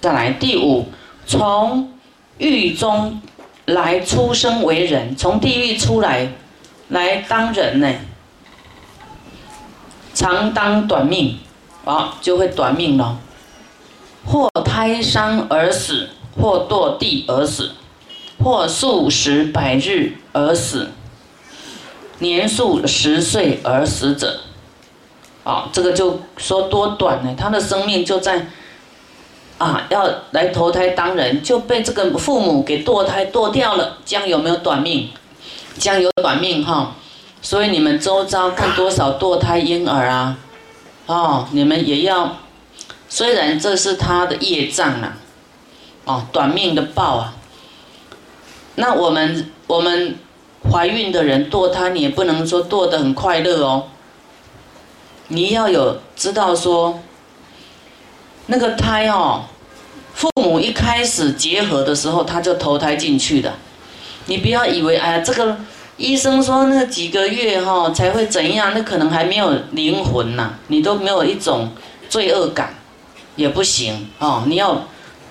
再来第五，从狱中来出生为人，从地狱出来来当人呢，常当短命，啊，就会短命了，或胎伤而死，或堕地而死，或数十百日而死，年数十岁而死者，啊，这个就说多短呢，他的生命就在。啊，要来投胎当人，就被这个父母给堕胎堕掉了，将有没有短命？将有短命哈。所以你们周遭看多少堕胎婴儿啊？哦，你们也要，虽然这是他的业障啊，哦，短命的报啊。那我们我们怀孕的人堕胎，你也不能说堕得很快乐哦。你要有知道说。那个胎哦，父母一开始结合的时候，他就投胎进去的。你不要以为哎呀，这个医生说那几个月哈才会怎样，那可能还没有灵魂呐，你都没有一种罪恶感，也不行哦。你要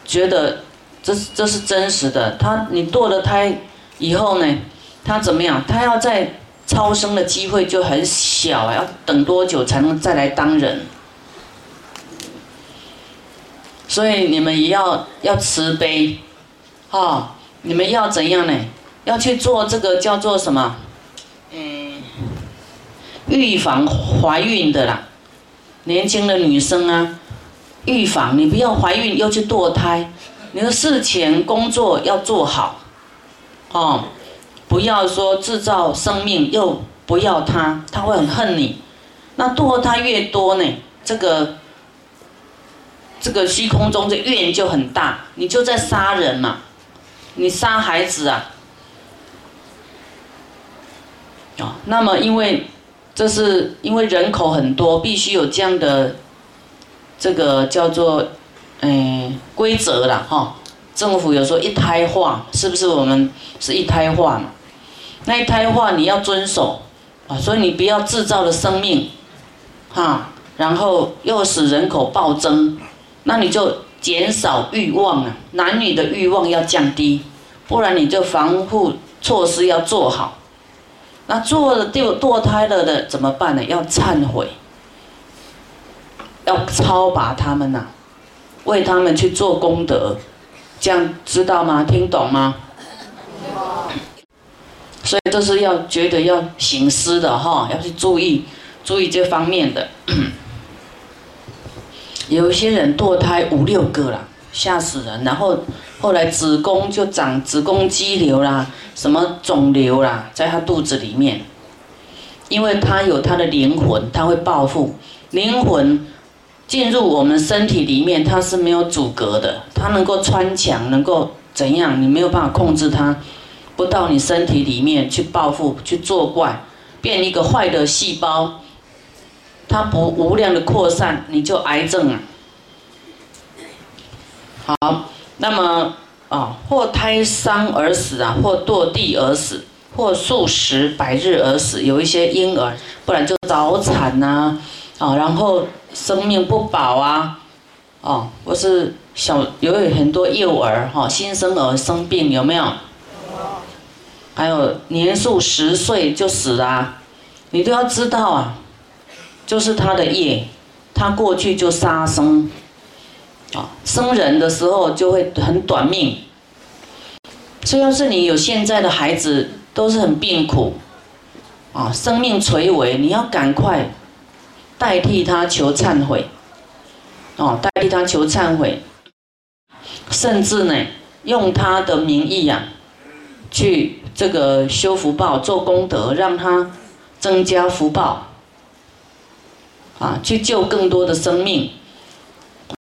觉得这这是真实的。他你堕了胎以后呢，他怎么样？他要在超生的机会就很小啊，要等多久才能再来当人？所以你们也要要慈悲，哈！你们要怎样呢？要去做这个叫做什么？嗯，预防怀孕的啦，年轻的女生啊，预防你不要怀孕又去堕胎，你的事前工作要做好，哦，不要说制造生命又不要他，他会很恨你。那堕胎越多呢，这个。这个虚空中的怨就很大，你就在杀人嘛，你杀孩子啊，啊，那么因为这是因为人口很多，必须有这样的这个叫做嗯规则了哈。政府有说一胎化，是不是我们是一胎化嘛？那一胎化你要遵守啊，所以你不要制造了生命，哈，然后又使人口暴增。那你就减少欲望啊，男女的欲望要降低，不然你就防护措施要做好。那做了堕堕胎了的怎么办呢？要忏悔，要超拔他们呐，为他们去做功德，这样知道吗？听懂吗？所以这是要觉得要行思的哈，要去注意注意这方面的。有些人堕胎五六个啦，吓死人。然后后来子宫就长子宫肌瘤啦，什么肿瘤啦，在他肚子里面。因为他有他的灵魂，他会报复。灵魂进入我们身体里面，它是没有阻隔的，它能够穿墙，能够怎样？你没有办法控制它，不到你身体里面去报复、去作怪，变一个坏的细胞。它不无量的扩散，你就癌症啊。好，那么啊，或胎伤而死啊，或堕地而死，或数十百日而死，有一些婴儿，不然就早产呐，啊，然后生命不保啊，哦，或是小有很多幼儿哈，新生儿生病有没有？还有年数十岁就死了，你都要知道啊。就是他的业，他过去就杀生，啊，生人的时候就会很短命。所以要是你有现在的孩子，都是很病苦，啊，生命垂危，你要赶快代替他求忏悔，哦，代替他求忏悔，甚至呢，用他的名义啊，去这个修福报、做功德，让他增加福报。啊，去救更多的生命，